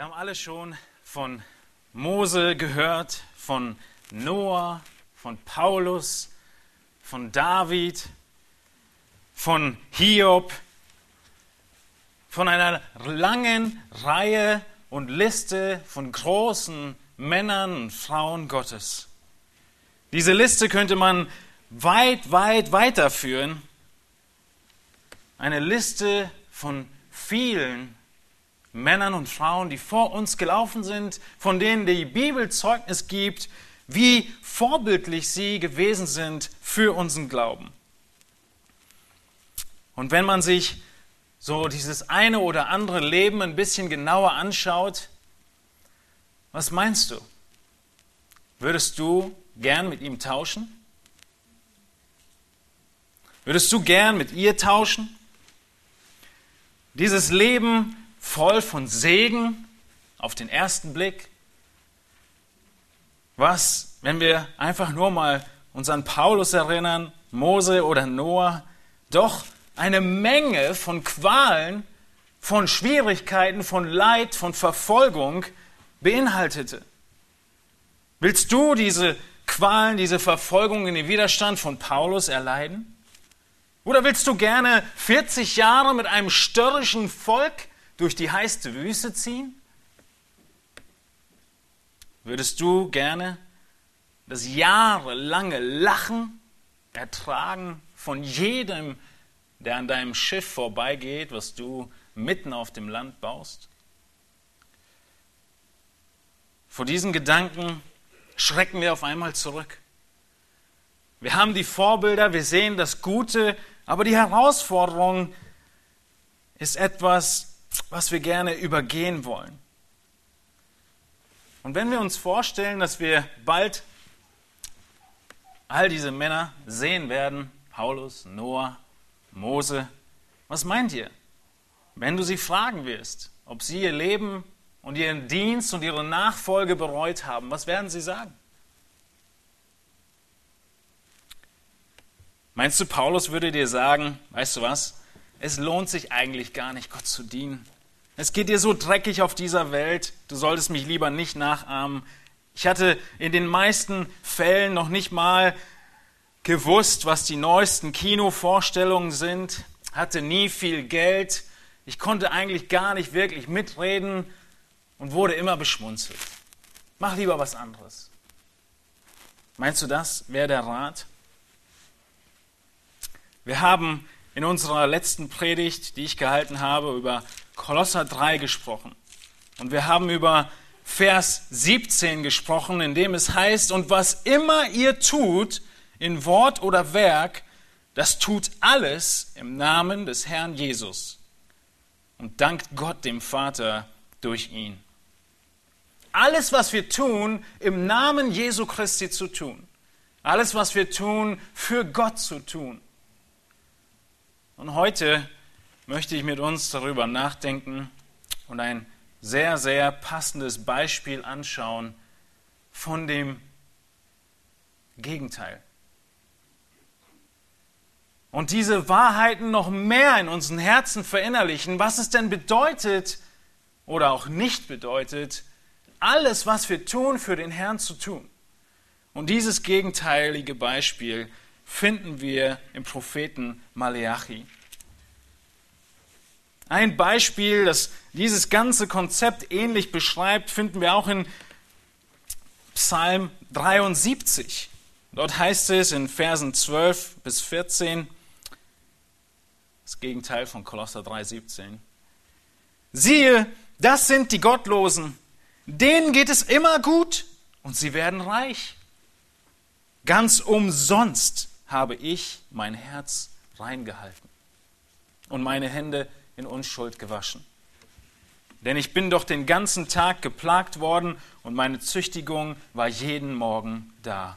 Wir haben alle schon von Mose gehört, von Noah, von Paulus, von David, von Hiob, von einer langen Reihe und Liste von großen Männern und Frauen Gottes. Diese Liste könnte man weit, weit weiterführen. Eine Liste von vielen Männern und Frauen, die vor uns gelaufen sind, von denen die Bibel Zeugnis gibt, wie vorbildlich sie gewesen sind für unseren Glauben. Und wenn man sich so dieses eine oder andere Leben ein bisschen genauer anschaut, was meinst du? Würdest du gern mit ihm tauschen? Würdest du gern mit ihr tauschen? Dieses Leben voll von Segen auf den ersten Blick. Was, wenn wir einfach nur mal uns an Paulus erinnern, Mose oder Noah, doch eine Menge von Qualen, von Schwierigkeiten, von Leid, von Verfolgung beinhaltete. Willst du diese Qualen, diese Verfolgung in den Widerstand von Paulus erleiden? Oder willst du gerne 40 Jahre mit einem störrischen Volk durch die heiße Wüste ziehen? Würdest du gerne das jahrelange Lachen ertragen von jedem, der an deinem Schiff vorbeigeht, was du mitten auf dem Land baust? Vor diesen Gedanken schrecken wir auf einmal zurück. Wir haben die Vorbilder, wir sehen das Gute, aber die Herausforderung ist etwas, was wir gerne übergehen wollen. Und wenn wir uns vorstellen, dass wir bald all diese Männer sehen werden, Paulus, Noah, Mose, was meint ihr, wenn du sie fragen wirst, ob sie ihr Leben und ihren Dienst und ihre Nachfolge bereut haben, was werden sie sagen? Meinst du, Paulus würde dir sagen, weißt du was, es lohnt sich eigentlich gar nicht, Gott zu dienen. Es geht dir so dreckig auf dieser Welt, du solltest mich lieber nicht nachahmen. Ich hatte in den meisten Fällen noch nicht mal gewusst, was die neuesten Kinovorstellungen sind, hatte nie viel Geld, ich konnte eigentlich gar nicht wirklich mitreden und wurde immer beschmunzelt. Mach lieber was anderes. Meinst du, das wäre der Rat? Wir haben in unserer letzten Predigt, die ich gehalten habe, über Kolosser 3 gesprochen. Und wir haben über Vers 17 gesprochen, in dem es heißt, und was immer ihr tut, in Wort oder Werk, das tut alles im Namen des Herrn Jesus und dankt Gott dem Vater durch ihn. Alles, was wir tun, im Namen Jesu Christi zu tun. Alles, was wir tun, für Gott zu tun. Und heute möchte ich mit uns darüber nachdenken und ein sehr, sehr passendes Beispiel anschauen von dem Gegenteil. Und diese Wahrheiten noch mehr in unseren Herzen verinnerlichen, was es denn bedeutet oder auch nicht bedeutet, alles, was wir tun, für den Herrn zu tun. Und dieses gegenteilige Beispiel finden wir im Propheten Maleachi. Ein Beispiel, das dieses ganze Konzept ähnlich beschreibt, finden wir auch in Psalm 73. Dort heißt es in Versen 12 bis 14, das Gegenteil von Kolosser 3,17. Siehe, das sind die Gottlosen, denen geht es immer gut und sie werden reich. Ganz umsonst habe ich mein Herz reingehalten und meine Hände in Unschuld gewaschen. Denn ich bin doch den ganzen Tag geplagt worden und meine Züchtigung war jeden Morgen da.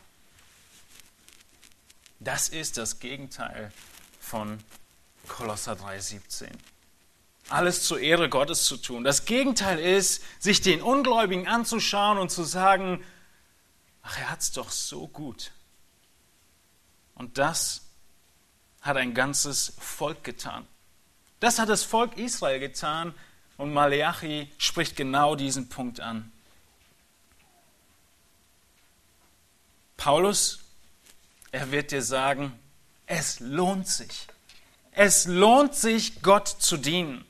Das ist das Gegenteil von Kolosser 3,17. Alles zur Ehre Gottes zu tun. Das Gegenteil ist, sich den Ungläubigen anzuschauen und zu sagen, ach, er hat es doch so gut. Und das hat ein ganzes Volk getan. Das hat das Volk Israel getan, Und Maleachi spricht genau diesen Punkt an. Paulus, er wird dir sagen, es lohnt sich. Es lohnt sich, Gott zu dienen.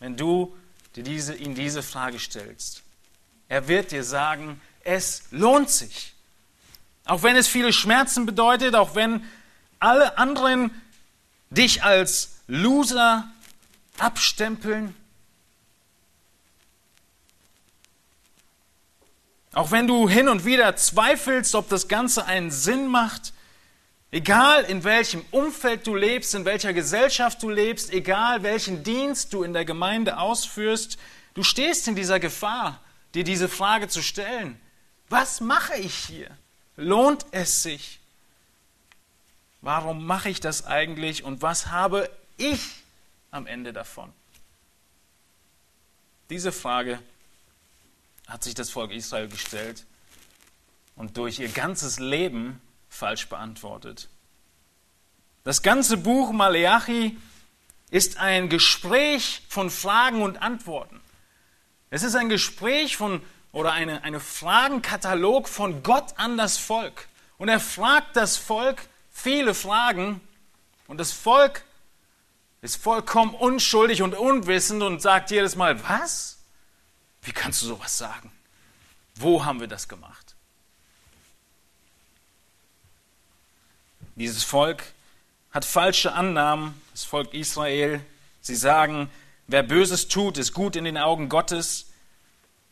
Wenn du dir diese, ihm diese Frage stellst. Er wird dir sagen, es lohnt sich. Auch wenn es viele Schmerzen bedeutet, auch wenn alle anderen dich als Loser abstempeln. Auch wenn du hin und wieder zweifelst, ob das Ganze einen Sinn macht, egal in welchem Umfeld du lebst, in welcher Gesellschaft du lebst, egal welchen Dienst du in der Gemeinde ausführst, du stehst in dieser Gefahr, dir diese Frage zu stellen. Was mache ich hier? Lohnt es sich? Warum mache ich das eigentlich und was habe ich am Ende davon? Diese Frage hat sich das Volk Israel gestellt und durch ihr ganzes Leben falsch beantwortet. Das ganze Buch Maleachi ist ein Gespräch von Fragen und Antworten. Es ist ein Gespräch von oder eine, eine Fragenkatalog von Gott an das Volk. Und er fragt das Volk viele Fragen und das Volk ist vollkommen unschuldig und unwissend und sagt jedes Mal, was? Wie kannst du sowas sagen? Wo haben wir das gemacht? Dieses Volk hat falsche Annahmen, das Volk Israel. Sie sagen, wer Böses tut, ist gut in den Augen Gottes.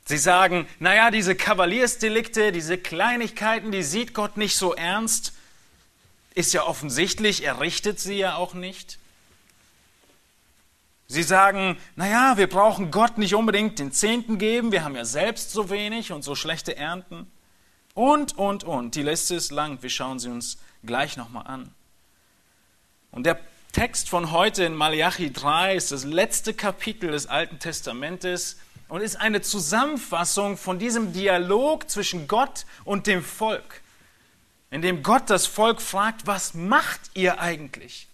Sie sagen, naja, diese Kavaliersdelikte, diese Kleinigkeiten, die sieht Gott nicht so ernst. Ist ja offensichtlich, er richtet sie ja auch nicht. Sie sagen, naja, wir brauchen Gott nicht unbedingt den Zehnten geben, wir haben ja selbst so wenig und so schlechte Ernten. Und, und, und. Die Liste ist lang, wir schauen sie uns gleich nochmal an. Und der Text von heute in Malachi 3 ist das letzte Kapitel des Alten Testamentes und ist eine Zusammenfassung von diesem Dialog zwischen Gott und dem Volk, in dem Gott das Volk fragt, was macht ihr eigentlich?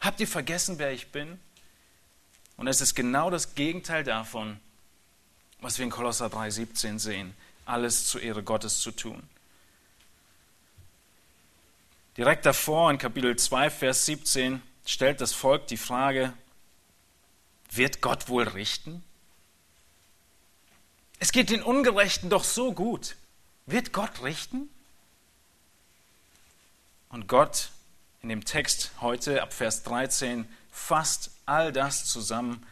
Habt ihr vergessen, wer ich bin? Und es ist genau das Gegenteil davon, was wir in Kolosser 3,17 sehen, alles zur Ehre Gottes zu tun. Direkt davor in Kapitel 2, Vers 17 stellt das Volk die Frage, wird Gott wohl richten? Es geht den Ungerechten doch so gut. Wird Gott richten? Und Gott in dem Text heute ab Vers 13 fasst all das zusammen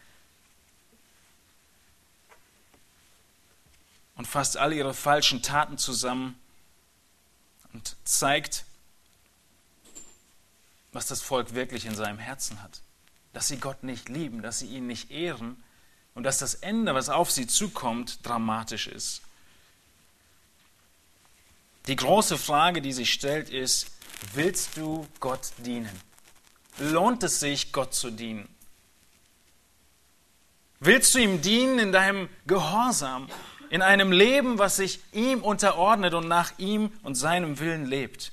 und fasst all ihre falschen Taten zusammen und zeigt, was das Volk wirklich in seinem Herzen hat. Dass sie Gott nicht lieben, dass sie ihn nicht ehren und dass das Ende, was auf sie zukommt, dramatisch ist. Die große Frage, die sich stellt, ist, willst du Gott dienen? lohnt es sich, Gott zu dienen? Willst du ihm dienen in deinem Gehorsam, in einem Leben, was sich ihm unterordnet und nach ihm und seinem Willen lebt?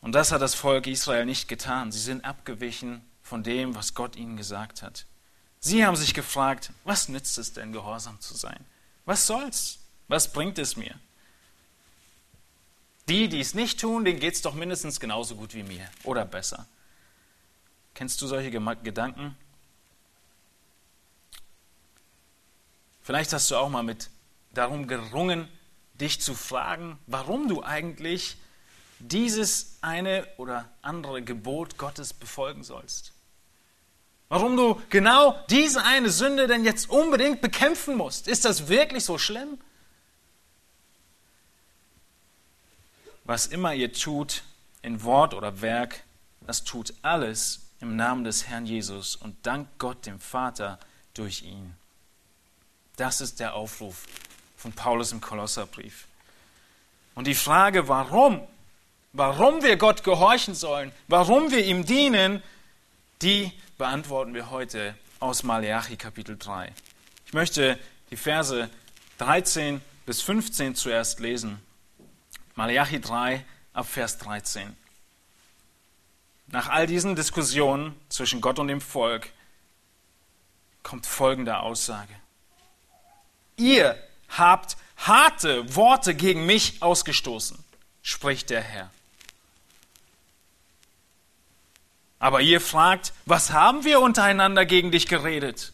Und das hat das Volk Israel nicht getan. Sie sind abgewichen von dem, was Gott ihnen gesagt hat. Sie haben sich gefragt, was nützt es denn, gehorsam zu sein? Was soll's? Was bringt es mir? Die, die es nicht tun, denen geht es doch mindestens genauso gut wie mir oder besser. Kennst du solche Gedanken? Vielleicht hast du auch mal mit darum gerungen, dich zu fragen, warum du eigentlich dieses eine oder andere Gebot Gottes befolgen sollst. Warum du genau diese eine Sünde denn jetzt unbedingt bekämpfen musst. Ist das wirklich so schlimm? was immer ihr tut, in Wort oder Werk, das tut alles im Namen des Herrn Jesus und dankt Gott dem Vater durch ihn. Das ist der Aufruf von Paulus im Kolosserbrief. Und die Frage, warum, warum wir Gott gehorchen sollen, warum wir ihm dienen, die beantworten wir heute aus Maleachi Kapitel 3. Ich möchte die Verse 13 bis 15 zuerst lesen. Malachi 3 ab Vers 13. Nach all diesen Diskussionen zwischen Gott und dem Volk kommt folgende Aussage. Ihr habt harte Worte gegen mich ausgestoßen, spricht der Herr. Aber ihr fragt, was haben wir untereinander gegen dich geredet?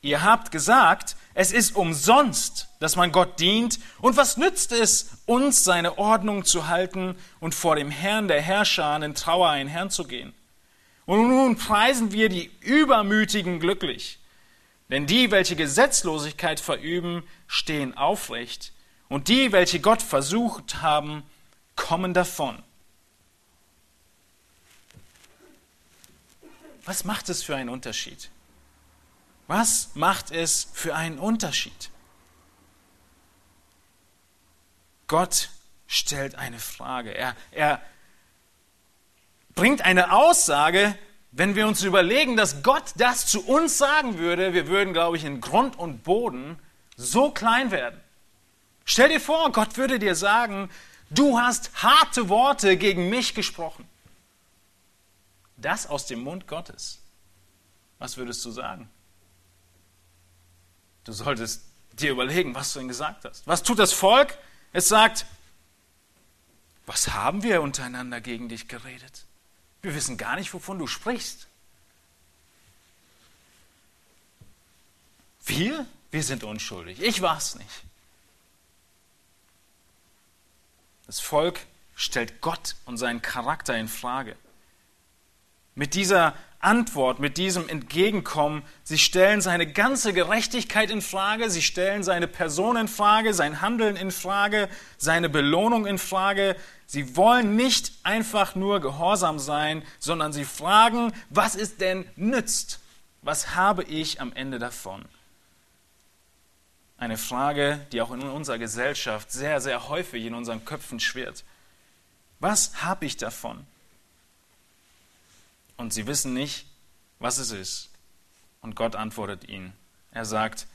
Ihr habt gesagt, es ist umsonst, dass man Gott dient, und was nützt es, uns seine Ordnung zu halten und vor dem Herrn der Herrscher in Trauer einherzugehen? Und nun preisen wir die Übermütigen glücklich, denn die, welche Gesetzlosigkeit verüben, stehen aufrecht, und die, welche Gott versucht haben, kommen davon. Was macht es für einen Unterschied? Was macht es für einen Unterschied? Gott stellt eine Frage. Er, er bringt eine Aussage, wenn wir uns überlegen, dass Gott das zu uns sagen würde, wir würden, glaube ich, in Grund und Boden so klein werden. Stell dir vor, Gott würde dir sagen, du hast harte Worte gegen mich gesprochen. Das aus dem Mund Gottes. Was würdest du sagen? Du solltest dir überlegen, was du denn gesagt hast. Was tut das Volk? Es sagt, was haben wir untereinander gegen dich geredet? Wir wissen gar nicht, wovon du sprichst. Wir? Wir sind unschuldig. Ich war's nicht. Das Volk stellt Gott und seinen Charakter in Frage. Mit dieser Antwort, mit diesem Entgegenkommen. Sie stellen seine ganze Gerechtigkeit in Frage, sie stellen seine Person in Frage, sein Handeln in Frage, seine Belohnung in Frage. Sie wollen nicht einfach nur gehorsam sein, sondern sie fragen, was es denn nützt? Was habe ich am Ende davon? Eine Frage, die auch in unserer Gesellschaft sehr, sehr häufig in unseren Köpfen schwirrt. Was habe ich davon? Und sie wissen nicht, was es ist. Und Gott antwortet ihnen. Er sagt,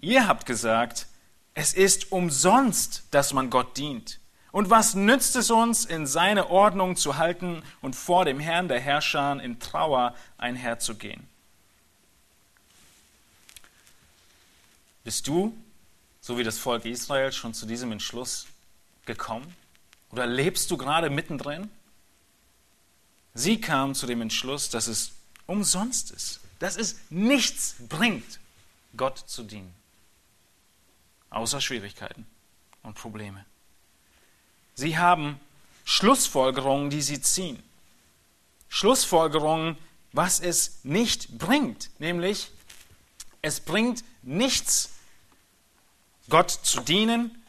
ihr habt gesagt, es ist umsonst, dass man Gott dient. Und was nützt es uns, in seine Ordnung zu halten und vor dem Herrn der Herrscher in Trauer einherzugehen? Bist du, so wie das Volk Israel, schon zu diesem Entschluss gekommen? Oder lebst du gerade mittendrin? Sie kam zu dem Entschluss, dass es umsonst ist, dass es nichts bringt, Gott zu dienen, außer Schwierigkeiten und Probleme. Sie haben Schlussfolgerungen, die sie ziehen. Schlussfolgerungen, was es nicht bringt, nämlich es bringt nichts, Gott zu dienen.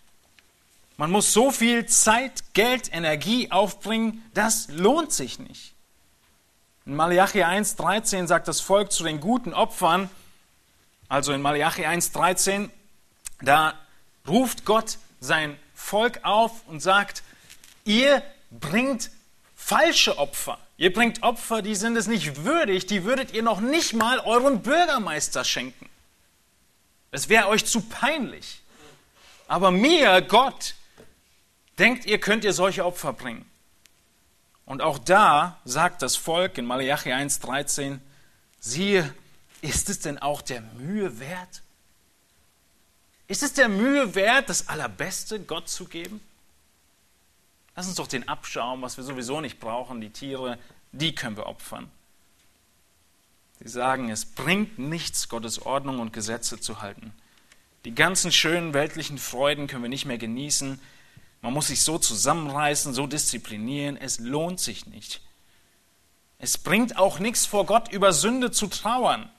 Man muss so viel Zeit, Geld, Energie aufbringen, das lohnt sich nicht. In Malachi 1,13 sagt das Volk zu den guten Opfern, also in Malachi 1,13, da ruft Gott sein Volk auf und sagt, ihr bringt falsche Opfer. Ihr bringt Opfer, die sind es nicht würdig, die würdet ihr noch nicht mal eurem Bürgermeister schenken. Es wäre euch zu peinlich. Aber mir, Gott, denkt ihr, könnt ihr solche Opfer bringen. Und auch da sagt das Volk in Malachi 1,13, siehe, ist es denn auch der Mühe wert? Ist es der Mühe wert, das Allerbeste Gott zu geben? Lass uns doch den Abschaum, was wir sowieso nicht brauchen, die Tiere, die können wir opfern. Sie sagen, es bringt nichts, Gottes Ordnung und Gesetze zu halten. Die ganzen schönen weltlichen Freuden können wir nicht mehr genießen. Man muss sich so zusammenreißen, so disziplinieren. Es lohnt sich nicht. Es bringt auch nichts vor Gott über Sünde zu trauern.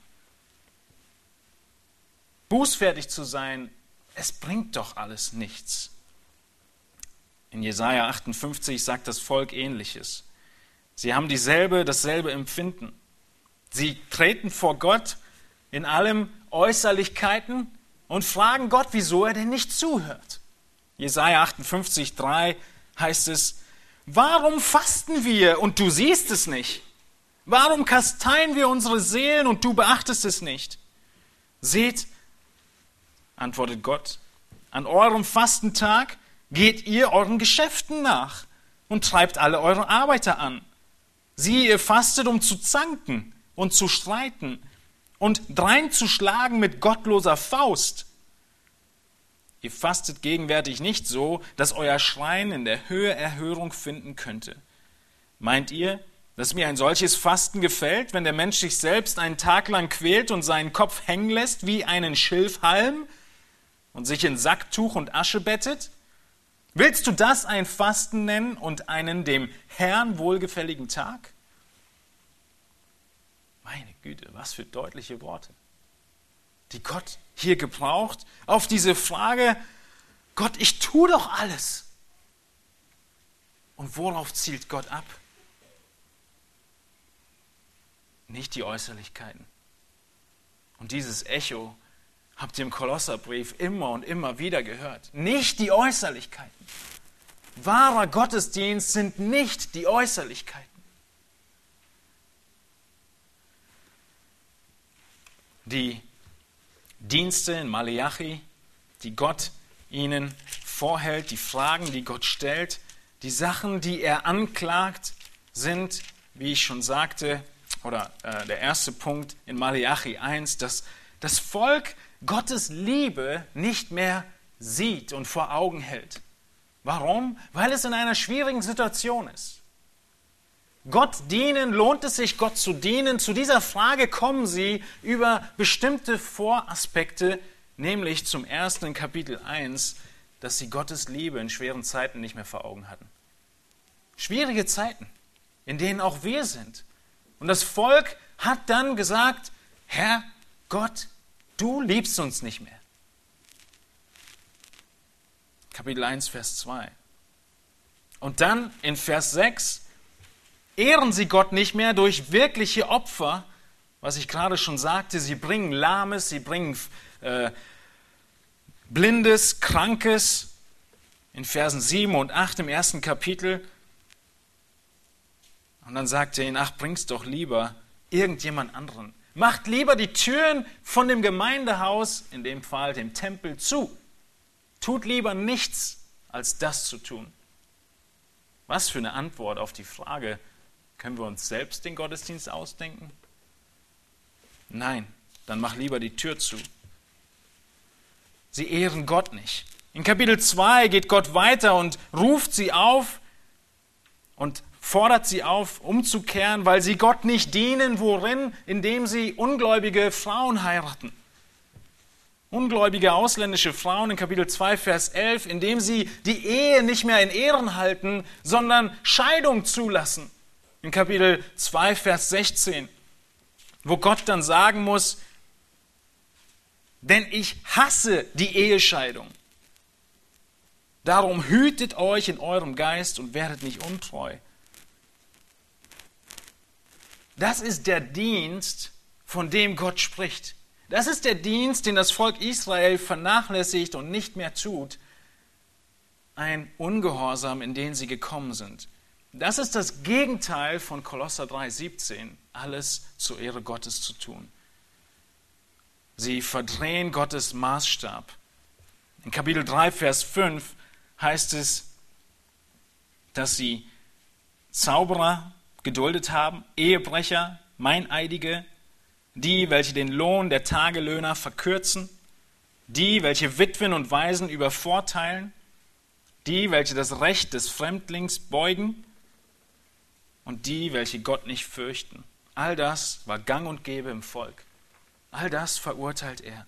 Bußfertig zu sein, es bringt doch alles nichts. In Jesaja 58 sagt das Volk ähnliches. Sie haben dieselbe, dasselbe Empfinden. Sie treten vor Gott in allem Äußerlichkeiten und fragen Gott, wieso er denn nicht zuhört. Jesaja 58, 3 heißt es, warum fasten wir und du siehst es nicht? Warum kasteien wir unsere Seelen und du beachtest es nicht? Seht, antwortet Gott, an eurem Fastentag geht ihr euren Geschäften nach und treibt alle eure Arbeiter an. Siehe, ihr fastet, um zu zanken und zu streiten und dreinzuschlagen mit gottloser Faust. Ihr fastet gegenwärtig nicht so, dass euer Schrein in der Höhe Erhörung finden könnte. Meint ihr, dass mir ein solches Fasten gefällt, wenn der Mensch sich selbst einen Tag lang quält und seinen Kopf hängen lässt wie einen Schilfhalm und sich in Sacktuch und Asche bettet? Willst du das ein Fasten nennen und einen dem Herrn wohlgefälligen Tag? Meine Güte, was für deutliche Worte, die Gott hier gebraucht auf diese Frage, Gott, ich tue doch alles. Und worauf zielt Gott ab? Nicht die Äußerlichkeiten. Und dieses Echo habt ihr im Kolosserbrief immer und immer wieder gehört. Nicht die Äußerlichkeiten. Wahrer Gottesdienst sind nicht die Äußerlichkeiten. Die Dienste in Malachi, die Gott ihnen vorhält, die Fragen, die Gott stellt, die Sachen, die er anklagt, sind, wie ich schon sagte, oder äh, der erste Punkt in Malachi 1, dass das Volk Gottes Liebe nicht mehr sieht und vor Augen hält. Warum? Weil es in einer schwierigen Situation ist. Gott dienen, lohnt es sich, Gott zu dienen? Zu dieser Frage kommen sie über bestimmte Voraspekte, nämlich zum ersten in Kapitel 1, dass sie Gottes Liebe in schweren Zeiten nicht mehr vor Augen hatten. Schwierige Zeiten, in denen auch wir sind. Und das Volk hat dann gesagt, Herr Gott, Du liebst uns nicht mehr. Kapitel 1, Vers 2. Und dann in Vers 6 ehren sie Gott nicht mehr durch wirkliche Opfer, was ich gerade schon sagte. Sie bringen Lahmes, sie bringen äh, Blindes, Krankes. In Versen 7 und 8 im ersten Kapitel. Und dann sagt er ihnen, ach, bring's doch lieber irgendjemand anderen. Macht lieber die Türen von dem Gemeindehaus, in dem Fall dem Tempel, zu. Tut lieber nichts, als das zu tun. Was für eine Antwort auf die Frage, können wir uns selbst den Gottesdienst ausdenken? Nein, dann mach lieber die Tür zu. Sie ehren Gott nicht. In Kapitel 2 geht Gott weiter und ruft sie auf und fordert sie auf, umzukehren, weil sie Gott nicht dienen, worin? Indem sie ungläubige Frauen heiraten. Ungläubige ausländische Frauen in Kapitel 2, Vers 11, indem sie die Ehe nicht mehr in Ehren halten, sondern Scheidung zulassen. In Kapitel 2, Vers 16, wo Gott dann sagen muss, denn ich hasse die Ehescheidung. Darum hütet euch in eurem Geist und werdet nicht untreu. Das ist der Dienst, von dem Gott spricht. Das ist der Dienst, den das Volk Israel vernachlässigt und nicht mehr tut. Ein Ungehorsam, in den sie gekommen sind. Das ist das Gegenteil von Kolosser 3,17, alles zur Ehre Gottes zu tun. Sie verdrehen Gottes Maßstab. In Kapitel 3, Vers 5 heißt es, dass sie Zauberer geduldet haben, Ehebrecher, Meineidige, die, welche den Lohn der Tagelöhner verkürzen, die, welche Witwen und Waisen übervorteilen, die, welche das Recht des Fremdlings beugen und die, welche Gott nicht fürchten. All das war gang und gäbe im Volk. All das verurteilt er.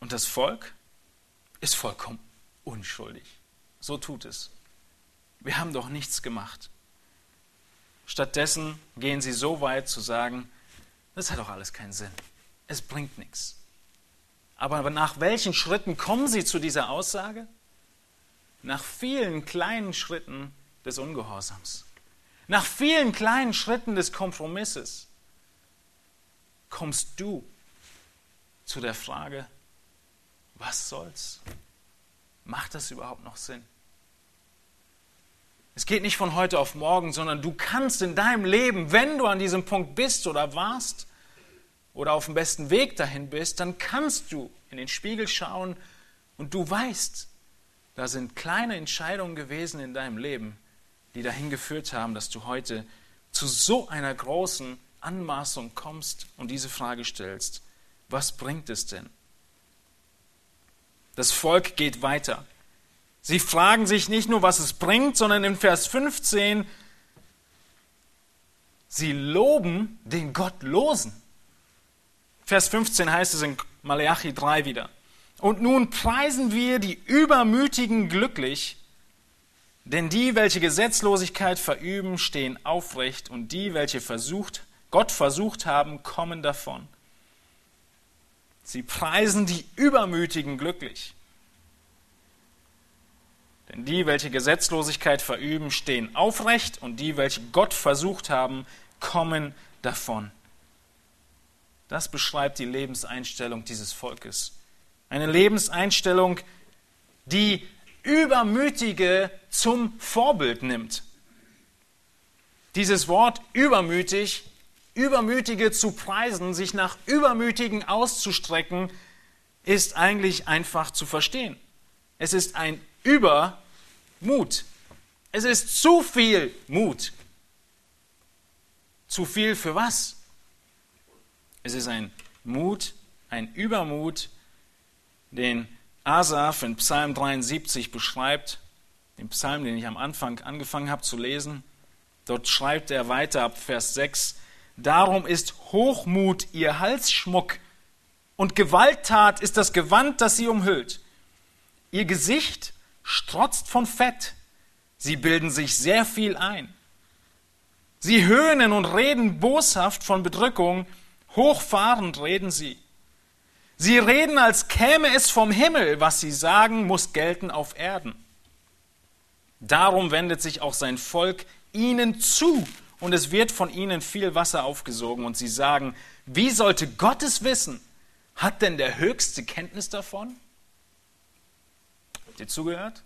Und das Volk ist vollkommen unschuldig. So tut es. Wir haben doch nichts gemacht. Stattdessen gehen sie so weit zu sagen, das hat doch alles keinen Sinn. Es bringt nichts. Aber nach welchen Schritten kommen sie zu dieser Aussage? Nach vielen kleinen Schritten des Ungehorsams. Nach vielen kleinen Schritten des Kompromisses kommst du zu der Frage, was soll's? Macht das überhaupt noch Sinn? Es geht nicht von heute auf morgen, sondern du kannst in deinem Leben, wenn du an diesem Punkt bist oder warst oder auf dem besten Weg dahin bist, dann kannst du in den Spiegel schauen und du weißt, da sind kleine Entscheidungen gewesen in deinem Leben, die dahin geführt haben, dass du heute zu so einer großen Anmaßung kommst und diese Frage stellst, was bringt es denn? Das Volk geht weiter. Sie fragen sich nicht nur, was es bringt, sondern in Vers 15, sie loben den Gottlosen. Vers 15 heißt es in Malachi 3 wieder. Und nun preisen wir die Übermütigen glücklich, denn die, welche Gesetzlosigkeit verüben, stehen aufrecht und die, welche versucht, Gott versucht haben, kommen davon. Sie preisen die Übermütigen glücklich. Denn die, welche Gesetzlosigkeit verüben, stehen aufrecht und die, welche Gott versucht haben, kommen davon. Das beschreibt die Lebenseinstellung dieses Volkes. Eine Lebenseinstellung, die Übermütige zum Vorbild nimmt. Dieses Wort übermütig, Übermütige zu preisen, sich nach Übermütigen auszustrecken, ist eigentlich einfach zu verstehen. Es ist ein Übermut. Es ist zu viel Mut. Zu viel für was? Es ist ein Mut, ein Übermut, den Asaf in Psalm 73 beschreibt, den Psalm, den ich am Anfang angefangen habe zu lesen. Dort schreibt er weiter ab Vers 6, Darum ist Hochmut ihr Halsschmuck und Gewalttat ist das Gewand, das sie umhüllt. Ihr Gesicht strotzt von Fett. Sie bilden sich sehr viel ein. Sie höhnen und reden boshaft von Bedrückung, hochfahrend reden sie. Sie reden, als käme es vom Himmel, was sie sagen, muss gelten auf Erden. Darum wendet sich auch sein Volk ihnen zu, und es wird von ihnen viel Wasser aufgesogen, und sie sagen, wie sollte Gott es wissen? Hat denn der Höchste Kenntnis davon? Habt ihr zugehört?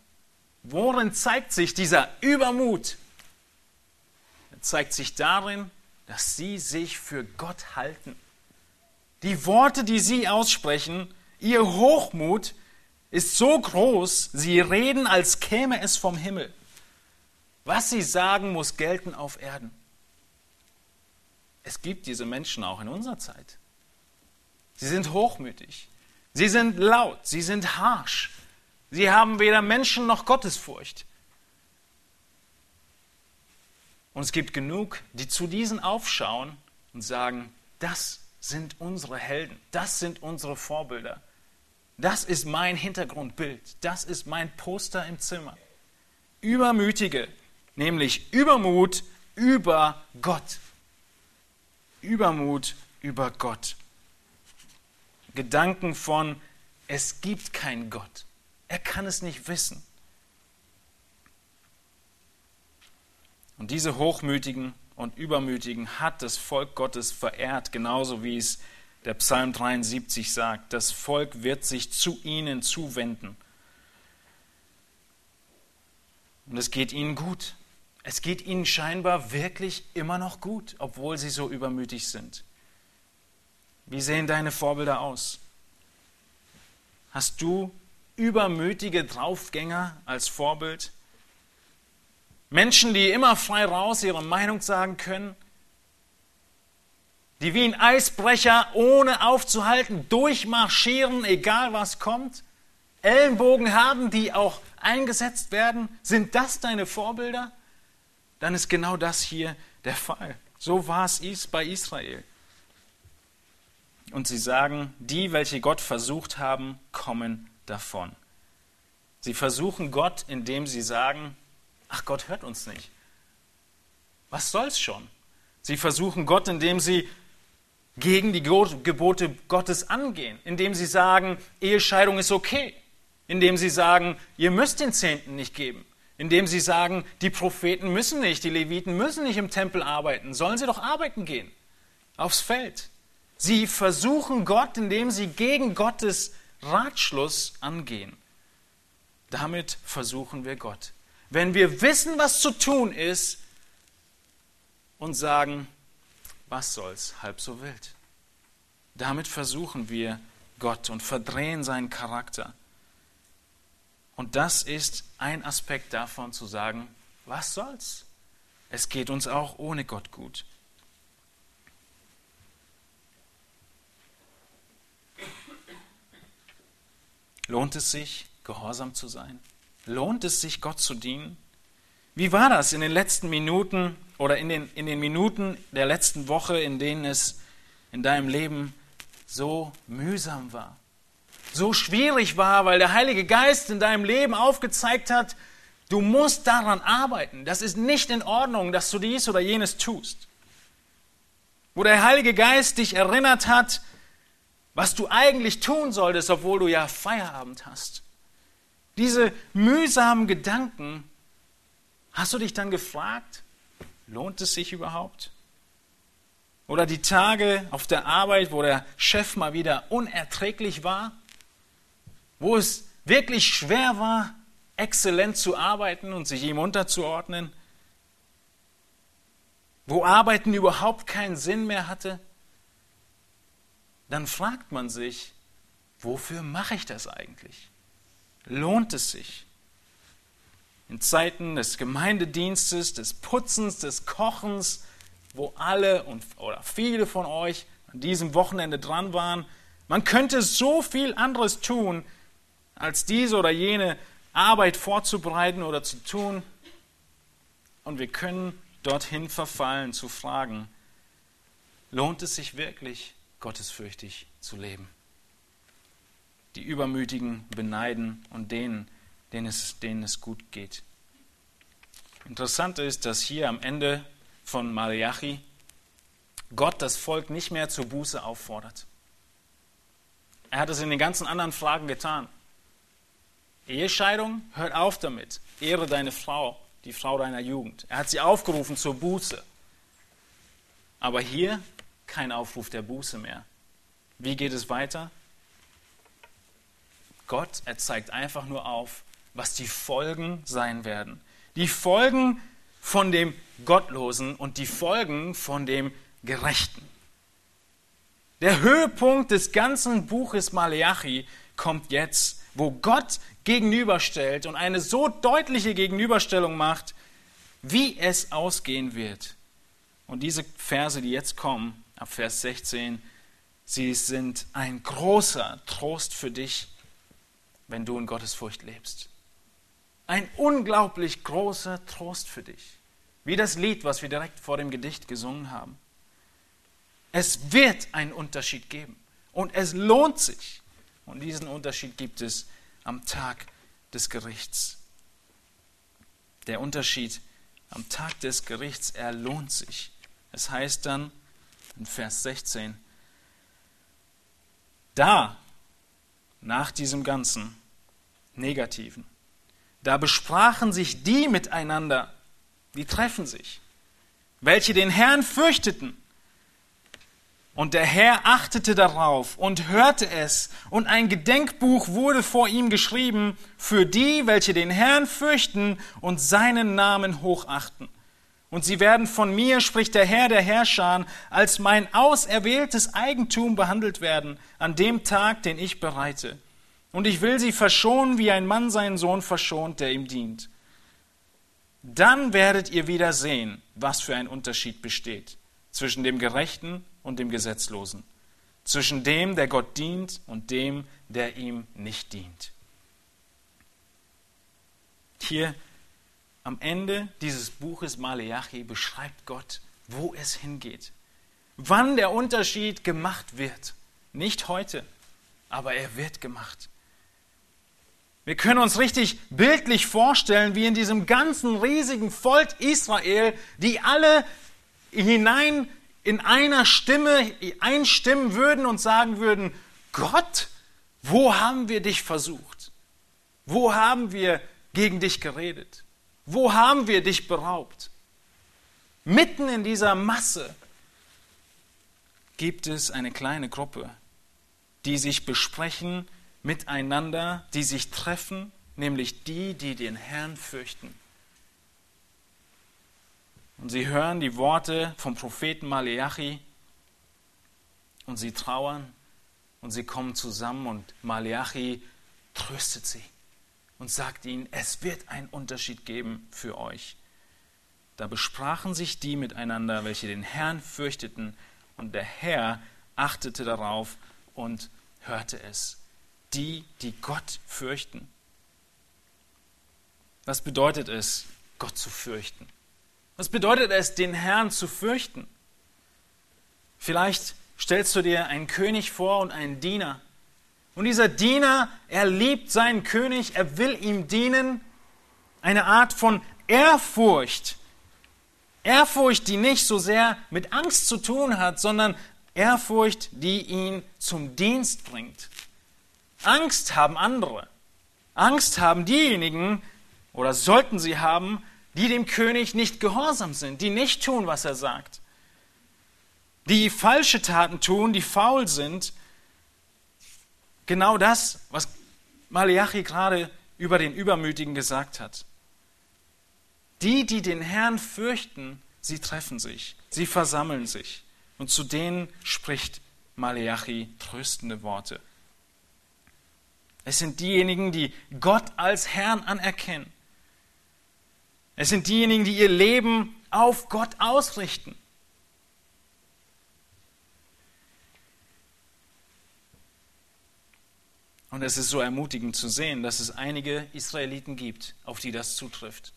Worin zeigt sich dieser Übermut? Er zeigt sich darin, dass sie sich für Gott halten. Die Worte, die sie aussprechen, ihr Hochmut ist so groß, sie reden, als käme es vom Himmel. Was sie sagen, muss gelten auf Erden. Es gibt diese Menschen auch in unserer Zeit. Sie sind hochmütig, sie sind laut, sie sind harsch, Sie haben weder Menschen noch Gottesfurcht. Und es gibt genug, die zu diesen aufschauen und sagen, das sind unsere Helden, das sind unsere Vorbilder. Das ist mein Hintergrundbild, das ist mein Poster im Zimmer. Übermütige, nämlich Übermut über Gott. Übermut über Gott. Gedanken von, es gibt keinen Gott. Er kann es nicht wissen. Und diese Hochmütigen und Übermütigen hat das Volk Gottes verehrt, genauso wie es der Psalm 73 sagt. Das Volk wird sich zu ihnen zuwenden. Und es geht ihnen gut. Es geht ihnen scheinbar wirklich immer noch gut, obwohl sie so übermütig sind. Wie sehen deine Vorbilder aus? Hast du übermütige Draufgänger als Vorbild. Menschen, die immer frei raus ihre Meinung sagen können, die wie ein Eisbrecher ohne aufzuhalten durchmarschieren, egal was kommt, Ellenbogen haben, die auch eingesetzt werden. Sind das deine Vorbilder? Dann ist genau das hier der Fall. So war es bei Israel. Und sie sagen, die, welche Gott versucht haben, kommen davon. Sie versuchen Gott, indem sie sagen, ach Gott hört uns nicht. Was soll's schon? Sie versuchen Gott, indem sie gegen die Gebote Gottes angehen, indem sie sagen, Ehescheidung ist okay, indem sie sagen, ihr müsst den Zehnten nicht geben, indem sie sagen, die Propheten müssen nicht, die Leviten müssen nicht im Tempel arbeiten, sollen sie doch arbeiten gehen, aufs Feld. Sie versuchen Gott, indem sie gegen Gottes Ratschluss angehen. Damit versuchen wir Gott. Wenn wir wissen, was zu tun ist und sagen, was soll's, halb so wild. Damit versuchen wir Gott und verdrehen seinen Charakter. Und das ist ein Aspekt davon zu sagen, was soll's? es geht uns auch ohne Gott gut. Lohnt es sich, gehorsam zu sein? Lohnt es sich, Gott zu dienen? Wie war das in den letzten Minuten oder in den, in den Minuten der letzten Woche, in denen es in deinem Leben so mühsam war? So schwierig war, weil der Heilige Geist in deinem Leben aufgezeigt hat, du musst daran arbeiten. Das ist nicht in Ordnung, dass du dies oder jenes tust. Wo der Heilige Geist dich erinnert hat, was du eigentlich tun solltest, obwohl du ja Feierabend hast. Diese mühsamen Gedanken, hast du dich dann gefragt, lohnt es sich überhaupt? Oder die Tage auf der Arbeit, wo der Chef mal wieder unerträglich war, wo es wirklich schwer war, exzellent zu arbeiten und sich ihm unterzuordnen, wo Arbeiten überhaupt keinen Sinn mehr hatte, dann fragt man sich, wofür mache ich das eigentlich? Lohnt es sich? In Zeiten des Gemeindedienstes, des Putzens, des Kochens, wo alle und, oder viele von euch an diesem Wochenende dran waren, man könnte so viel anderes tun, als diese oder jene Arbeit vorzubereiten oder zu tun. Und wir können dorthin verfallen zu fragen, lohnt es sich wirklich, gottesfürchtig zu leben. Die Übermütigen beneiden und denen, denen es, denen es gut geht. Interessant ist, dass hier am Ende von Malachi Gott das Volk nicht mehr zur Buße auffordert. Er hat es in den ganzen anderen Fragen getan. Ehescheidung, hört auf damit. Ehre deine Frau, die Frau deiner Jugend. Er hat sie aufgerufen zur Buße. Aber hier kein Aufruf der Buße mehr. Wie geht es weiter? Gott, er zeigt einfach nur auf, was die Folgen sein werden. Die Folgen von dem Gottlosen und die Folgen von dem Gerechten. Der Höhepunkt des ganzen Buches Maleachi kommt jetzt, wo Gott gegenüberstellt und eine so deutliche Gegenüberstellung macht, wie es ausgehen wird. Und diese Verse, die jetzt kommen, ab Vers 16, sie sind ein großer Trost für dich, wenn du in Gottes Furcht lebst. Ein unglaublich großer Trost für dich. Wie das Lied, was wir direkt vor dem Gedicht gesungen haben. Es wird einen Unterschied geben. Und es lohnt sich. Und diesen Unterschied gibt es am Tag des Gerichts. Der Unterschied am Tag des Gerichts, er lohnt sich. Es heißt dann, in Vers 16. Da, nach diesem ganzen Negativen, da besprachen sich die miteinander, die treffen sich, welche den Herrn fürchteten und der Herr achtete darauf und hörte es, und ein Gedenkbuch wurde vor ihm geschrieben für die, welche den Herrn fürchten und seinen Namen hochachten. Und sie werden von mir, spricht der Herr der Herrscher, als mein auserwähltes Eigentum behandelt werden, an dem Tag, den ich bereite. Und ich will sie verschonen, wie ein Mann seinen Sohn verschont, der ihm dient. Dann werdet ihr wieder sehen, was für ein Unterschied besteht zwischen dem Gerechten und dem Gesetzlosen, zwischen dem, der Gott dient und dem, der ihm nicht dient. Hier am Ende dieses Buches Maleachi beschreibt Gott, wo es hingeht, wann der Unterschied gemacht wird. Nicht heute, aber er wird gemacht. Wir können uns richtig bildlich vorstellen, wie in diesem ganzen riesigen Volk Israel, die alle hinein in einer Stimme einstimmen würden und sagen würden, Gott, wo haben wir dich versucht? Wo haben wir gegen dich geredet? Wo haben wir dich beraubt? Mitten in dieser Masse gibt es eine kleine Gruppe, die sich besprechen miteinander, die sich treffen, nämlich die, die den Herrn fürchten. Und sie hören die Worte vom Propheten Maleachi und sie trauern und sie kommen zusammen und Maleachi tröstet sie und sagt ihnen, es wird einen Unterschied geben für euch. Da besprachen sich die miteinander, welche den Herrn fürchteten, und der Herr achtete darauf und hörte es. Die, die Gott fürchten. Was bedeutet es, Gott zu fürchten? Was bedeutet es, den Herrn zu fürchten? Vielleicht stellst du dir einen König vor und einen Diener. Und dieser Diener, er liebt seinen König, er will ihm dienen. Eine Art von Ehrfurcht. Ehrfurcht, die nicht so sehr mit Angst zu tun hat, sondern Ehrfurcht, die ihn zum Dienst bringt. Angst haben andere. Angst haben diejenigen, oder sollten sie haben, die dem König nicht gehorsam sind, die nicht tun, was er sagt, die falsche Taten tun, die faul sind. Genau das, was Malachi gerade über den Übermütigen gesagt hat. Die, die den Herrn fürchten, sie treffen sich, sie versammeln sich. Und zu denen spricht Malachi tröstende Worte. Es sind diejenigen, die Gott als Herrn anerkennen. Es sind diejenigen, die ihr Leben auf Gott ausrichten. Und es ist so ermutigend zu sehen, dass es einige Israeliten gibt, auf die das zutrifft.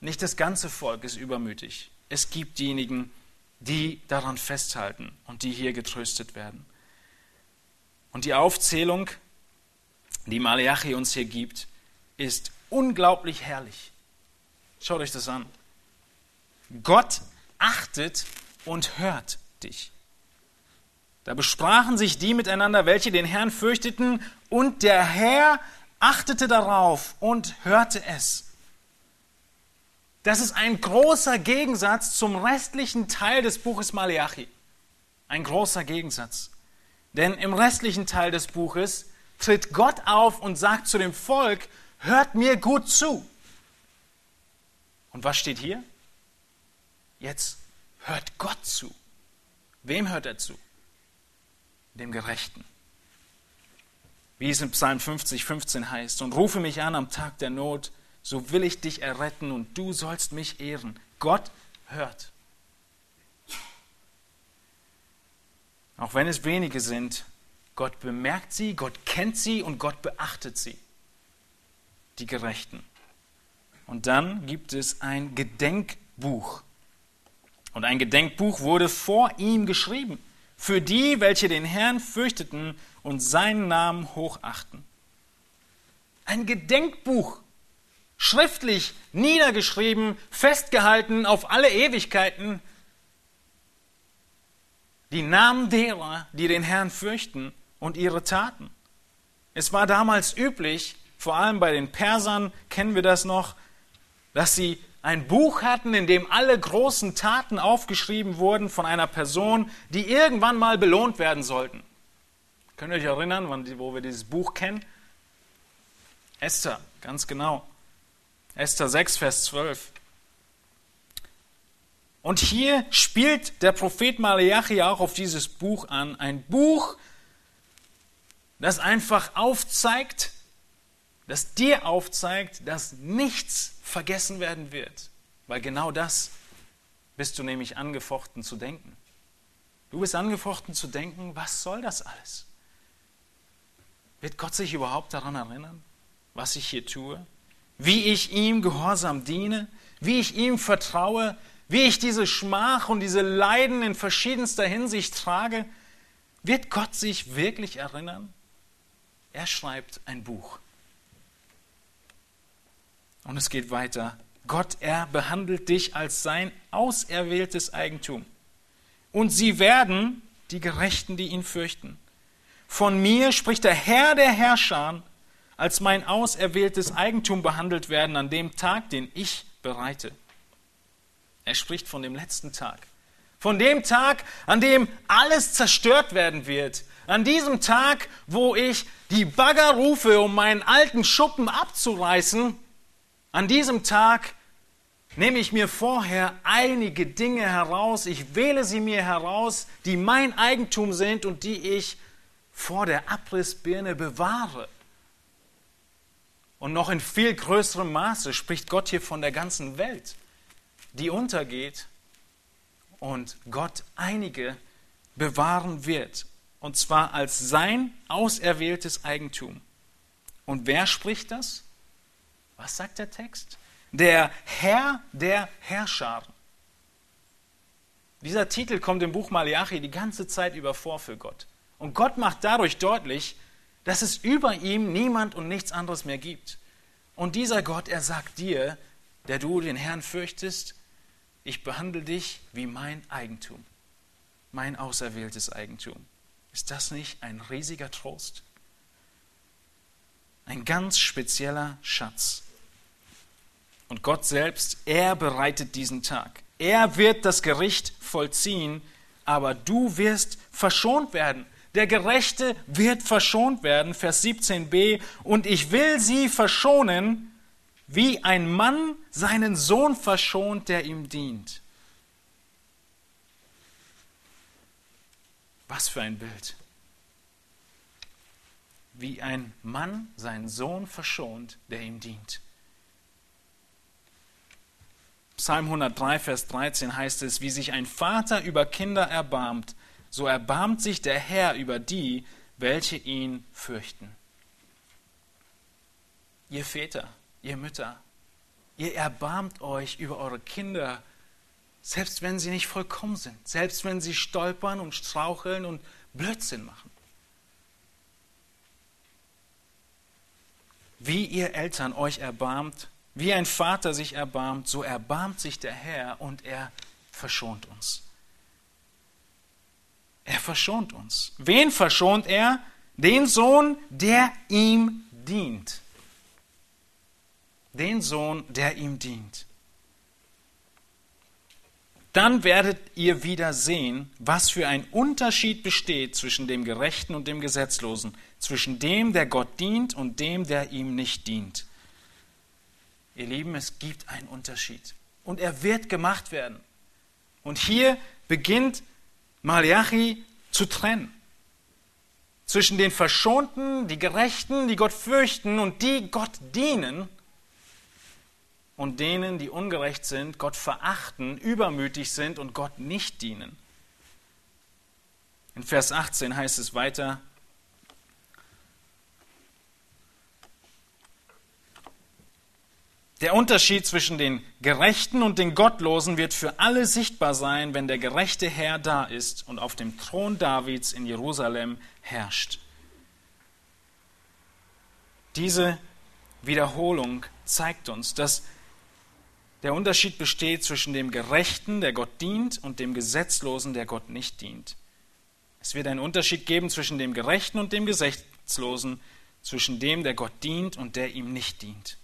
Nicht das ganze Volk ist übermütig. Es gibt diejenigen, die daran festhalten und die hier getröstet werden. Und die Aufzählung, die Malachi uns hier gibt, ist unglaublich herrlich. Schaut euch das an. Gott achtet und hört dich. Da besprachen sich die miteinander, welche den Herrn fürchteten, und der Herr achtete darauf und hörte es. Das ist ein großer Gegensatz zum restlichen Teil des Buches Malachi. Ein großer Gegensatz. Denn im restlichen Teil des Buches tritt Gott auf und sagt zu dem Volk, hört mir gut zu. Und was steht hier? Jetzt hört Gott zu. Wem hört er zu? Dem Gerechten. Wie es in Psalm 50, 15 heißt, und rufe mich an am Tag der Not, so will ich dich erretten und du sollst mich ehren. Gott hört. Auch wenn es wenige sind, Gott bemerkt sie, Gott kennt sie und Gott beachtet sie. Die Gerechten. Und dann gibt es ein Gedenkbuch. Und ein Gedenkbuch wurde vor ihm geschrieben, für die, welche den Herrn fürchteten und seinen Namen hochachten. Ein Gedenkbuch, schriftlich niedergeschrieben, festgehalten auf alle Ewigkeiten. Die Namen derer, die den Herrn fürchten und ihre Taten. Es war damals üblich, vor allem bei den Persern kennen wir das noch, dass sie ein Buch hatten, in dem alle großen Taten aufgeschrieben wurden von einer Person, die irgendwann mal belohnt werden sollten. Könnt ihr euch erinnern, wo wir dieses Buch kennen? Esther, ganz genau. Esther 6, Vers 12. Und hier spielt der Prophet Malachi auch auf dieses Buch an. Ein Buch, das einfach aufzeigt, das dir aufzeigt, dass nichts vergessen werden wird. Weil genau das bist du nämlich angefochten zu denken. Du bist angefochten zu denken, was soll das alles? Wird Gott sich überhaupt daran erinnern, was ich hier tue? Wie ich ihm gehorsam diene? Wie ich ihm vertraue? Wie ich diese Schmach und diese Leiden in verschiedenster Hinsicht trage? Wird Gott sich wirklich erinnern? Er schreibt ein Buch. Und es geht weiter. Gott, er behandelt dich als sein auserwähltes Eigentum. Und sie werden, die Gerechten, die ihn fürchten. Von mir spricht der Herr der Herrscher, als mein auserwähltes Eigentum behandelt werden an dem Tag, den ich bereite. Er spricht von dem letzten Tag. Von dem Tag, an dem alles zerstört werden wird. An diesem Tag, wo ich die Bagger rufe, um meinen alten Schuppen abzureißen an diesem Tag nehme ich mir vorher einige Dinge heraus, ich wähle sie mir heraus, die mein Eigentum sind und die ich vor der Abrissbirne bewahre. Und noch in viel größerem Maße spricht Gott hier von der ganzen Welt. die untergeht und Gott einige bewahren wird, und zwar als sein auserwähltes Eigentum. Und wer spricht das? Was sagt der Text? Der Herr der Herrscher. Dieser Titel kommt im Buch Malachi die ganze Zeit über vor für Gott. Und Gott macht dadurch deutlich, dass es über ihm niemand und nichts anderes mehr gibt. Und dieser Gott, er sagt dir, der du den Herrn fürchtest, ich behandle dich wie mein Eigentum, mein auserwähltes Eigentum. Ist das nicht ein riesiger Trost? Ein ganz spezieller Schatz. Und Gott selbst, er bereitet diesen Tag. Er wird das Gericht vollziehen, aber du wirst verschont werden. Der Gerechte wird verschont werden, Vers 17b, und ich will sie verschonen, wie ein Mann seinen Sohn verschont, der ihm dient. Was für ein Bild. Wie ein Mann seinen Sohn verschont, der ihm dient. Psalm 103, Vers 13 heißt es, wie sich ein Vater über Kinder erbarmt, so erbarmt sich der Herr über die, welche ihn fürchten. Ihr Väter, ihr Mütter, ihr erbarmt euch über eure Kinder, selbst wenn sie nicht vollkommen sind, selbst wenn sie stolpern und straucheln und Blödsinn machen. Wie ihr Eltern euch erbarmt, wie ein Vater sich erbarmt, so erbarmt sich der Herr und er verschont uns. Er verschont uns. Wen verschont er? Den Sohn, der ihm dient. Den Sohn, der ihm dient. Dann werdet ihr wieder sehen, was für ein Unterschied besteht zwischen dem Gerechten und dem Gesetzlosen, zwischen dem, der Gott dient und dem, der ihm nicht dient. Ihr Lieben, es gibt einen Unterschied. Und er wird gemacht werden. Und hier beginnt Malachi zu trennen. Zwischen den Verschonten, die Gerechten, die Gott fürchten und die Gott dienen, und denen, die ungerecht sind, Gott verachten, übermütig sind und Gott nicht dienen. In Vers 18 heißt es weiter, Der Unterschied zwischen den Gerechten und den Gottlosen wird für alle sichtbar sein, wenn der gerechte Herr da ist und auf dem Thron Davids in Jerusalem herrscht. Diese Wiederholung zeigt uns, dass der Unterschied besteht zwischen dem Gerechten, der Gott dient, und dem Gesetzlosen, der Gott nicht dient. Es wird einen Unterschied geben zwischen dem Gerechten und dem Gesetzlosen, zwischen dem, der Gott dient und der ihm nicht dient.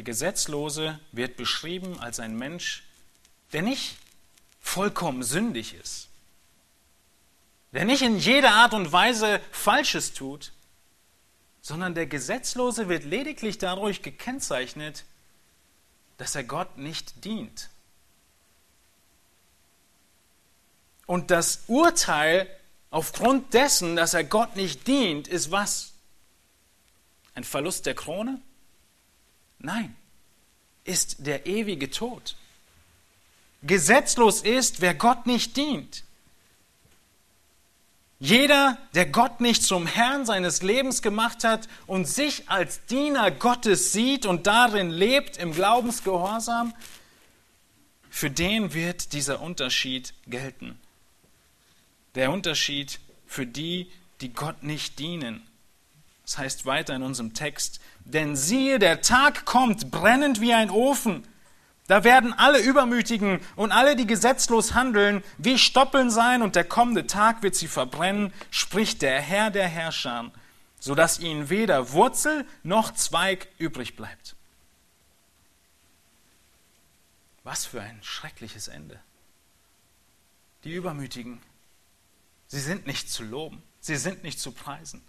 Der Gesetzlose wird beschrieben als ein Mensch, der nicht vollkommen sündig ist, der nicht in jeder Art und Weise Falsches tut, sondern der Gesetzlose wird lediglich dadurch gekennzeichnet, dass er Gott nicht dient. Und das Urteil aufgrund dessen, dass er Gott nicht dient, ist was? Ein Verlust der Krone? Nein, ist der ewige Tod. Gesetzlos ist, wer Gott nicht dient. Jeder, der Gott nicht zum Herrn seines Lebens gemacht hat und sich als Diener Gottes sieht und darin lebt im Glaubensgehorsam, für den wird dieser Unterschied gelten. Der Unterschied für die, die Gott nicht dienen. Das heißt weiter in unserem Text, denn siehe, der Tag kommt, brennend wie ein Ofen. Da werden alle Übermütigen und alle, die gesetzlos handeln, wie Stoppeln sein, und der kommende Tag wird sie verbrennen, spricht der Herr der Herrscher, sodass ihnen weder Wurzel noch Zweig übrig bleibt. Was für ein schreckliches Ende. Die Übermütigen, sie sind nicht zu loben, sie sind nicht zu preisen.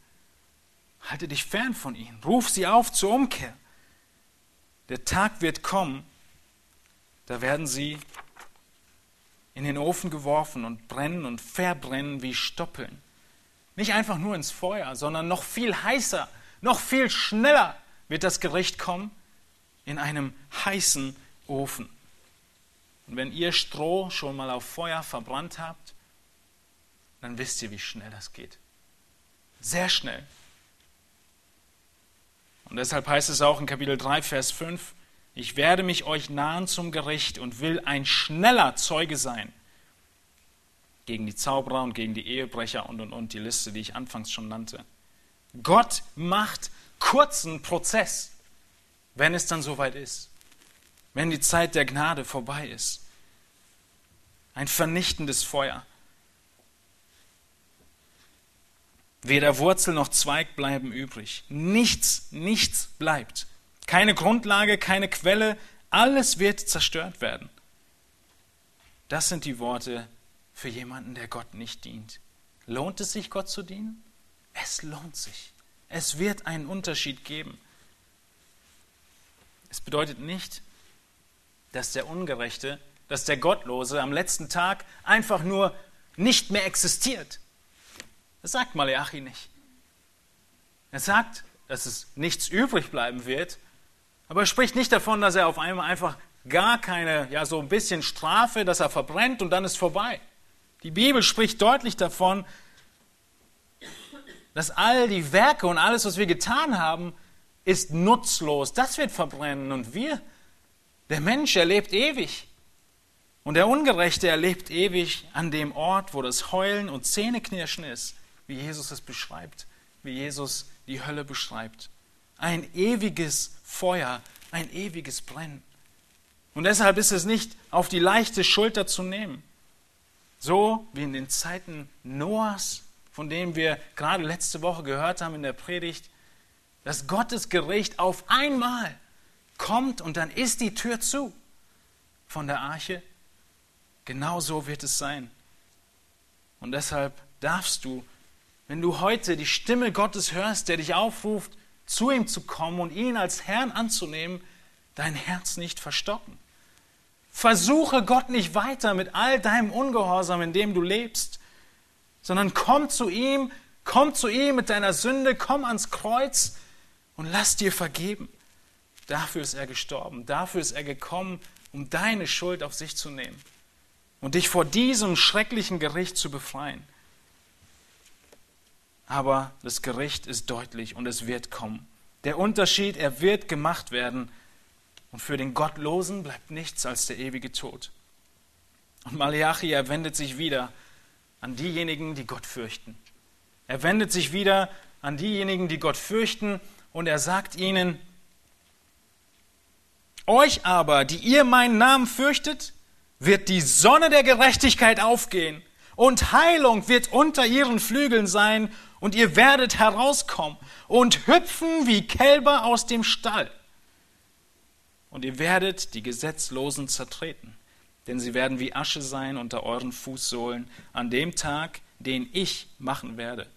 Halte dich fern von ihnen. Ruf sie auf zur Umkehr. Der Tag wird kommen, da werden sie in den Ofen geworfen und brennen und verbrennen wie Stoppeln. Nicht einfach nur ins Feuer, sondern noch viel heißer, noch viel schneller wird das Gericht kommen? In einem heißen Ofen. Und wenn ihr Stroh schon mal auf Feuer verbrannt habt, dann wisst ihr, wie schnell das geht. Sehr schnell. Und deshalb heißt es auch in Kapitel 3, Vers 5, ich werde mich euch nahen zum Gericht und will ein schneller Zeuge sein gegen die Zauberer und gegen die Ehebrecher und und und die Liste, die ich anfangs schon nannte. Gott macht kurzen Prozess, wenn es dann soweit ist, wenn die Zeit der Gnade vorbei ist. Ein vernichtendes Feuer. Weder Wurzel noch Zweig bleiben übrig. Nichts, nichts bleibt. Keine Grundlage, keine Quelle, alles wird zerstört werden. Das sind die Worte für jemanden, der Gott nicht dient. Lohnt es sich, Gott zu dienen? Es lohnt sich. Es wird einen Unterschied geben. Es bedeutet nicht, dass der Ungerechte, dass der Gottlose am letzten Tag einfach nur nicht mehr existiert. Das sagt Malachi nicht. Er sagt, dass es nichts übrig bleiben wird, aber er spricht nicht davon, dass er auf einmal einfach gar keine, ja, so ein bisschen Strafe, dass er verbrennt und dann ist vorbei. Die Bibel spricht deutlich davon, dass all die Werke und alles, was wir getan haben, ist nutzlos. Das wird verbrennen und wir, der Mensch, erlebt ewig. Und der Ungerechte erlebt ewig an dem Ort, wo das Heulen und Zähneknirschen ist wie Jesus es beschreibt, wie Jesus die Hölle beschreibt. Ein ewiges Feuer, ein ewiges Brennen. Und deshalb ist es nicht auf die leichte Schulter zu nehmen. So wie in den Zeiten Noahs, von denen wir gerade letzte Woche gehört haben in der Predigt, dass Gottes Gericht auf einmal kommt und dann ist die Tür zu von der Arche. Genau so wird es sein. Und deshalb darfst du wenn du heute die Stimme Gottes hörst, der dich aufruft, zu ihm zu kommen und ihn als Herrn anzunehmen, dein Herz nicht verstocken. Versuche Gott nicht weiter mit all deinem Ungehorsam, in dem du lebst, sondern komm zu ihm, komm zu ihm mit deiner Sünde, komm ans Kreuz und lass dir vergeben. Dafür ist er gestorben, dafür ist er gekommen, um deine Schuld auf sich zu nehmen und dich vor diesem schrecklichen Gericht zu befreien aber das Gericht ist deutlich und es wird kommen. Der Unterschied, er wird gemacht werden und für den Gottlosen bleibt nichts als der ewige Tod. Und Malachi, er wendet sich wieder an diejenigen, die Gott fürchten. Er wendet sich wieder an diejenigen, die Gott fürchten und er sagt ihnen, euch aber, die ihr meinen Namen fürchtet, wird die Sonne der Gerechtigkeit aufgehen und Heilung wird unter ihren Flügeln sein und ihr werdet herauskommen und hüpfen wie Kälber aus dem Stall. Und ihr werdet die Gesetzlosen zertreten, denn sie werden wie Asche sein unter euren Fußsohlen an dem Tag, den ich machen werde,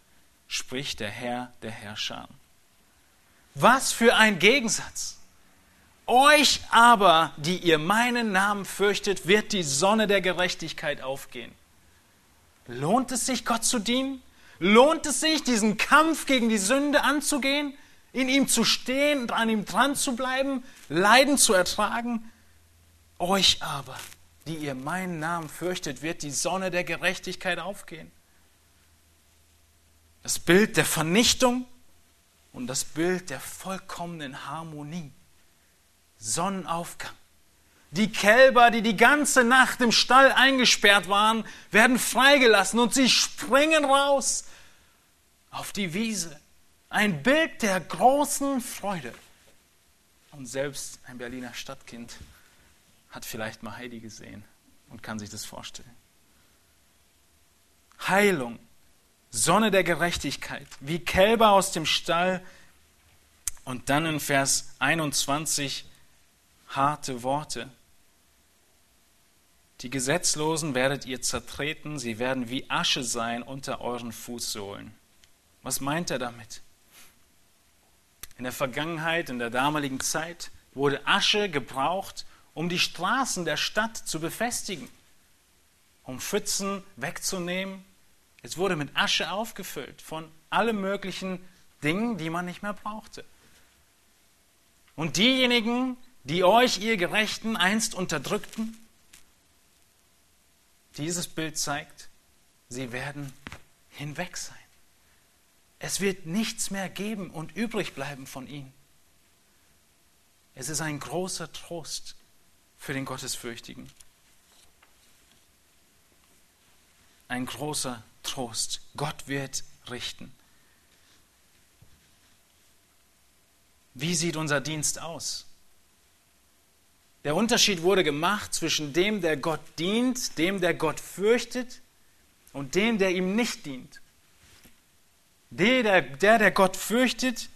spricht der Herr der Herrscher. Was für ein Gegensatz! Euch aber, die ihr meinen Namen fürchtet, wird die Sonne der Gerechtigkeit aufgehen. Lohnt es sich, Gott zu dienen? Lohnt es sich, diesen Kampf gegen die Sünde anzugehen, in ihm zu stehen und an ihm dran zu bleiben, Leiden zu ertragen? Euch aber, die ihr meinen Namen fürchtet, wird die Sonne der Gerechtigkeit aufgehen. Das Bild der Vernichtung und das Bild der vollkommenen Harmonie. Sonnenaufgang. Die Kälber, die die ganze Nacht im Stall eingesperrt waren, werden freigelassen und sie springen raus auf die Wiese. Ein Bild der großen Freude. Und selbst ein Berliner Stadtkind hat vielleicht mal Heidi gesehen und kann sich das vorstellen. Heilung, Sonne der Gerechtigkeit, wie Kälber aus dem Stall. Und dann in Vers 21 harte Worte. Die Gesetzlosen werdet ihr zertreten, sie werden wie Asche sein unter euren Fußsohlen. Was meint er damit? In der Vergangenheit, in der damaligen Zeit, wurde Asche gebraucht, um die Straßen der Stadt zu befestigen, um Pfützen wegzunehmen. Es wurde mit Asche aufgefüllt von allen möglichen Dingen, die man nicht mehr brauchte. Und diejenigen, die euch, ihr Gerechten, einst unterdrückten? Dieses Bild zeigt, sie werden hinweg sein. Es wird nichts mehr geben und übrig bleiben von ihnen. Es ist ein großer Trost für den Gottesfürchtigen. Ein großer Trost. Gott wird richten. Wie sieht unser Dienst aus? Der Unterschied wurde gemacht zwischen dem, der Gott dient, dem, der Gott fürchtet und dem, der ihm nicht dient. Der, der, der, der Gott fürchtet,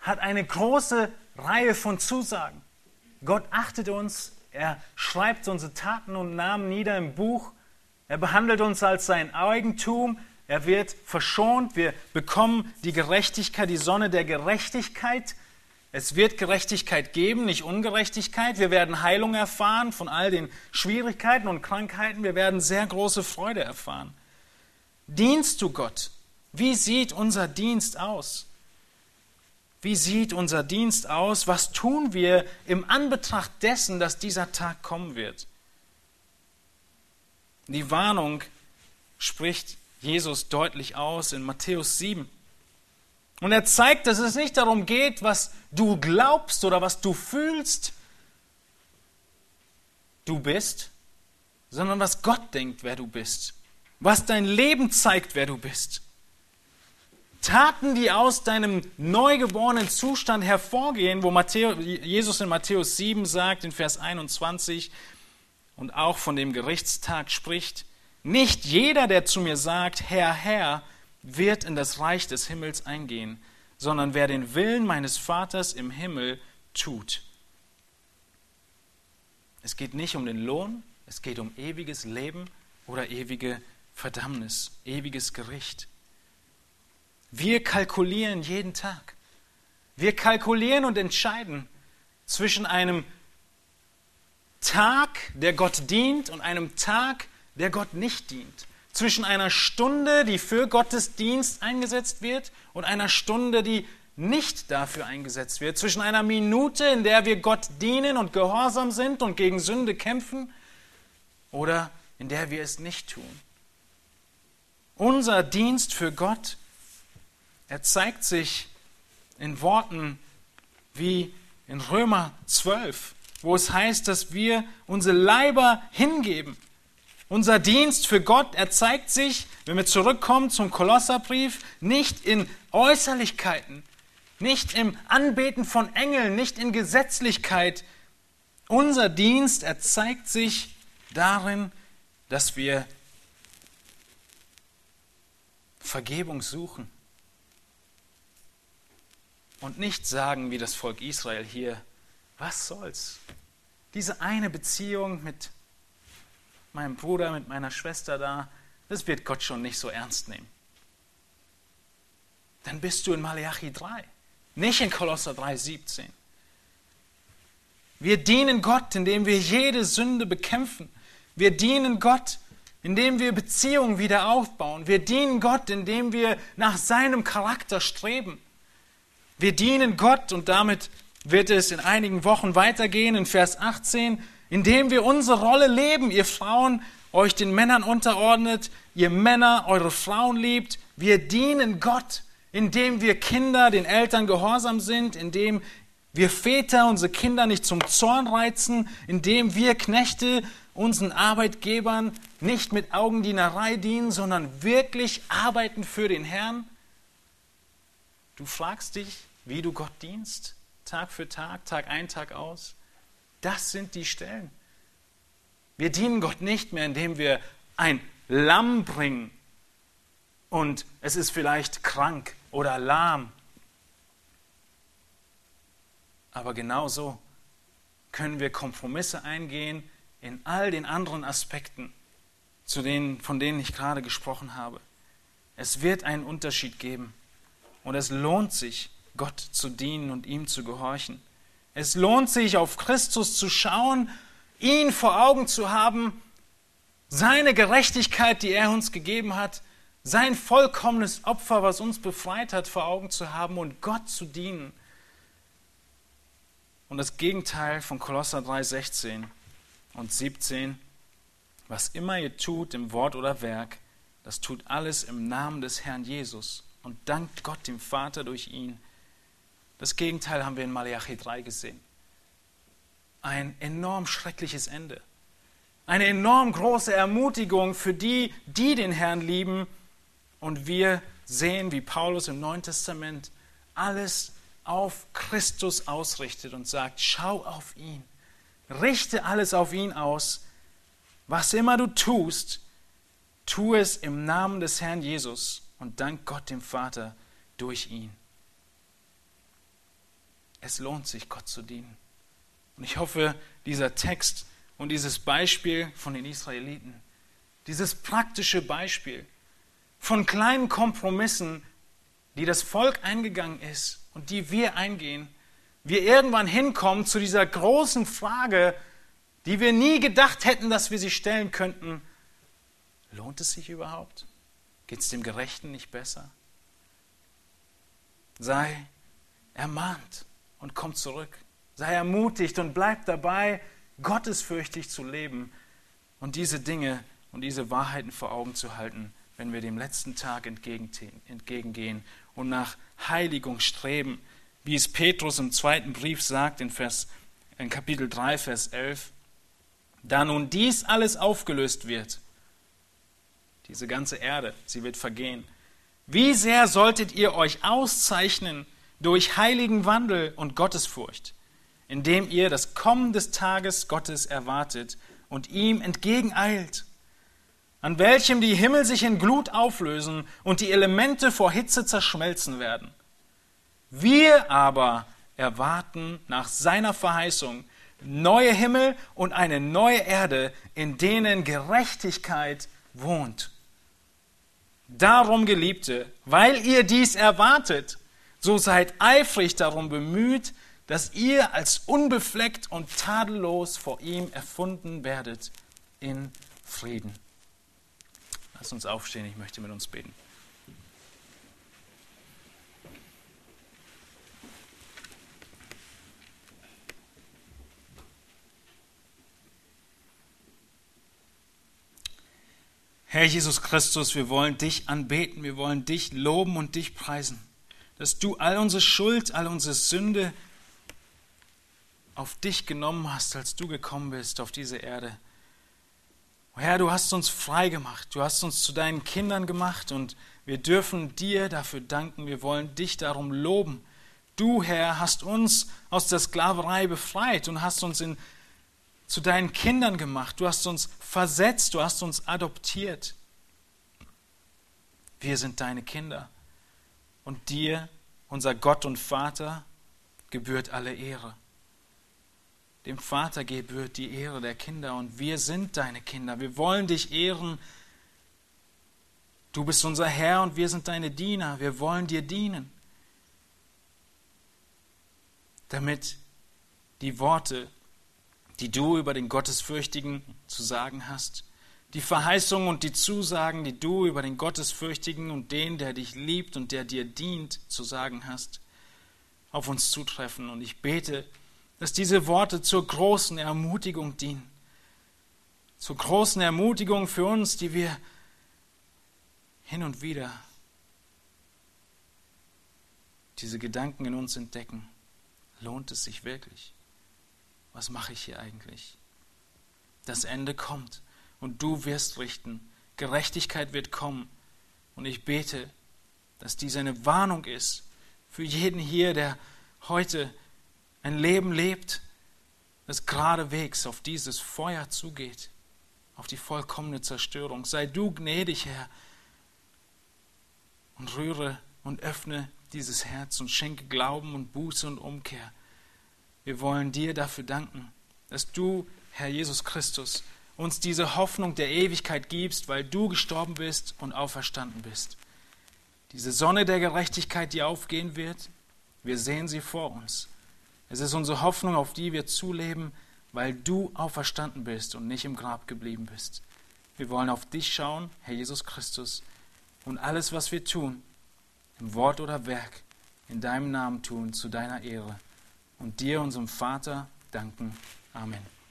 hat eine große Reihe von Zusagen. Gott achtet uns, er schreibt unsere Taten und Namen nieder im Buch, er behandelt uns als sein Eigentum, er wird verschont, wir bekommen die Gerechtigkeit, die Sonne der Gerechtigkeit. Es wird Gerechtigkeit geben, nicht Ungerechtigkeit. Wir werden Heilung erfahren von all den Schwierigkeiten und Krankheiten. Wir werden sehr große Freude erfahren. Dienst du Gott? Wie sieht unser Dienst aus? Wie sieht unser Dienst aus? Was tun wir im Anbetracht dessen, dass dieser Tag kommen wird? Die Warnung spricht Jesus deutlich aus in Matthäus 7. Und er zeigt, dass es nicht darum geht, was du glaubst oder was du fühlst, du bist, sondern was Gott denkt, wer du bist. Was dein Leben zeigt, wer du bist. Taten, die aus deinem neugeborenen Zustand hervorgehen, wo Matthäus, Jesus in Matthäus 7 sagt, in Vers 21, und auch von dem Gerichtstag spricht, nicht jeder, der zu mir sagt, Herr, Herr, wird in das Reich des Himmels eingehen, sondern wer den Willen meines Vaters im Himmel tut. Es geht nicht um den Lohn, es geht um ewiges Leben oder ewige Verdammnis, ewiges Gericht. Wir kalkulieren jeden Tag. Wir kalkulieren und entscheiden zwischen einem Tag, der Gott dient, und einem Tag, der Gott nicht dient. Zwischen einer Stunde, die für Gottes Dienst eingesetzt wird, und einer Stunde, die nicht dafür eingesetzt wird. Zwischen einer Minute, in der wir Gott dienen und gehorsam sind und gegen Sünde kämpfen, oder in der wir es nicht tun. Unser Dienst für Gott er zeigt sich in Worten wie in Römer 12, wo es heißt, dass wir unsere Leiber hingeben. Unser Dienst für Gott, er zeigt sich, wenn wir zurückkommen zum Kolosserbrief, nicht in Äußerlichkeiten, nicht im Anbeten von Engeln, nicht in Gesetzlichkeit. Unser Dienst, er zeigt sich darin, dass wir Vergebung suchen und nicht sagen wie das Volk Israel hier, was soll's? Diese eine Beziehung mit meinem Bruder, mit meiner Schwester da, das wird Gott schon nicht so ernst nehmen. Dann bist du in Malachi 3, nicht in Kolosser 3, 17. Wir dienen Gott, indem wir jede Sünde bekämpfen. Wir dienen Gott, indem wir Beziehungen wieder aufbauen. Wir dienen Gott, indem wir nach seinem Charakter streben. Wir dienen Gott und damit wird es in einigen Wochen weitergehen in Vers 18, indem wir unsere Rolle leben, ihr Frauen euch den Männern unterordnet, ihr Männer eure Frauen liebt. Wir dienen Gott, indem wir Kinder den Eltern gehorsam sind, indem wir Väter unsere Kinder nicht zum Zorn reizen, indem wir Knechte unseren Arbeitgebern nicht mit Augendienerei dienen, sondern wirklich arbeiten für den Herrn. Du fragst dich, wie du Gott dienst, Tag für Tag, Tag ein, Tag aus. Das sind die Stellen. Wir dienen Gott nicht mehr, indem wir ein Lamm bringen und es ist vielleicht krank oder lahm. Aber genauso können wir Kompromisse eingehen in all den anderen Aspekten, zu denen, von denen ich gerade gesprochen habe. Es wird einen Unterschied geben und es lohnt sich, Gott zu dienen und ihm zu gehorchen. Es lohnt sich, auf Christus zu schauen, ihn vor Augen zu haben, seine Gerechtigkeit, die er uns gegeben hat, sein vollkommenes Opfer, was uns befreit hat, vor Augen zu haben und Gott zu dienen. Und das Gegenteil von Kolosser 3, 16 und 17, was immer ihr tut im Wort oder Werk, das tut alles im Namen des Herrn Jesus und dankt Gott dem Vater durch ihn. Das Gegenteil haben wir in Malachi 3 gesehen. Ein enorm schreckliches Ende. Eine enorm große Ermutigung für die, die den Herrn lieben. Und wir sehen, wie Paulus im Neuen Testament alles auf Christus ausrichtet und sagt, schau auf ihn. Richte alles auf ihn aus. Was immer du tust, tu es im Namen des Herrn Jesus und dank Gott dem Vater durch ihn. Es lohnt sich, Gott zu dienen. Und ich hoffe, dieser Text und dieses Beispiel von den Israeliten, dieses praktische Beispiel von kleinen Kompromissen, die das Volk eingegangen ist und die wir eingehen, wir irgendwann hinkommen zu dieser großen Frage, die wir nie gedacht hätten, dass wir sie stellen könnten. Lohnt es sich überhaupt? Geht es dem Gerechten nicht besser? Sei ermahnt und komm zurück. Sei ermutigt und bleib dabei, gottesfürchtig zu leben und diese Dinge und diese Wahrheiten vor Augen zu halten, wenn wir dem letzten Tag entgegengehen und nach Heiligung streben, wie es Petrus im zweiten Brief sagt in, Vers, in Kapitel 3, Vers 11. Da nun dies alles aufgelöst wird, diese ganze Erde, sie wird vergehen, wie sehr solltet ihr euch auszeichnen durch heiligen Wandel und Gottesfurcht, indem ihr das Kommen des Tages Gottes erwartet und ihm entgegeneilt, an welchem die Himmel sich in Glut auflösen und die Elemente vor Hitze zerschmelzen werden. Wir aber erwarten nach seiner Verheißung neue Himmel und eine neue Erde, in denen Gerechtigkeit wohnt. Darum, Geliebte, weil ihr dies erwartet, so seid eifrig darum bemüht, dass ihr als unbefleckt und tadellos vor ihm erfunden werdet in Frieden. Lass uns aufstehen, ich möchte mit uns beten. Herr Jesus Christus, wir wollen dich anbeten, wir wollen dich loben und dich preisen, dass du all unsere Schuld, all unsere Sünde auf dich genommen hast, als du gekommen bist auf diese Erde. Herr, du hast uns frei gemacht, du hast uns zu deinen Kindern gemacht und wir dürfen dir dafür danken, wir wollen dich darum loben. Du, Herr, hast uns aus der Sklaverei befreit und hast uns in zu deinen Kindern gemacht. Du hast uns versetzt, du hast uns adoptiert. Wir sind deine Kinder. Und dir, unser Gott und Vater, gebührt alle Ehre. Dem Vater gebührt die Ehre der Kinder und wir sind deine Kinder. Wir wollen dich ehren. Du bist unser Herr und wir sind deine Diener. Wir wollen dir dienen. Damit die Worte die du über den Gottesfürchtigen zu sagen hast, die Verheißungen und die Zusagen, die du über den Gottesfürchtigen und den, der dich liebt und der dir dient, zu sagen hast, auf uns zutreffen. Und ich bete, dass diese Worte zur großen Ermutigung dienen, zur großen Ermutigung für uns, die wir hin und wieder diese Gedanken in uns entdecken. Lohnt es sich wirklich? was mache ich hier eigentlich? Das Ende kommt und du wirst richten. Gerechtigkeit wird kommen. Und ich bete, dass dies eine Warnung ist für jeden hier, der heute ein Leben lebt, das geradewegs auf dieses Feuer zugeht, auf die vollkommene Zerstörung. Sei du gnädig, Herr, und rühre und öffne dieses Herz und schenke Glauben und Buße und Umkehr wir wollen dir dafür danken, dass du, Herr Jesus Christus, uns diese Hoffnung der Ewigkeit gibst, weil du gestorben bist und auferstanden bist. Diese Sonne der Gerechtigkeit, die aufgehen wird, wir sehen sie vor uns. Es ist unsere Hoffnung, auf die wir zuleben, weil du auferstanden bist und nicht im Grab geblieben bist. Wir wollen auf dich schauen, Herr Jesus Christus, und alles, was wir tun, im Wort oder Werk, in deinem Namen tun, zu deiner Ehre. Und dir, unserem Vater, danken. Amen.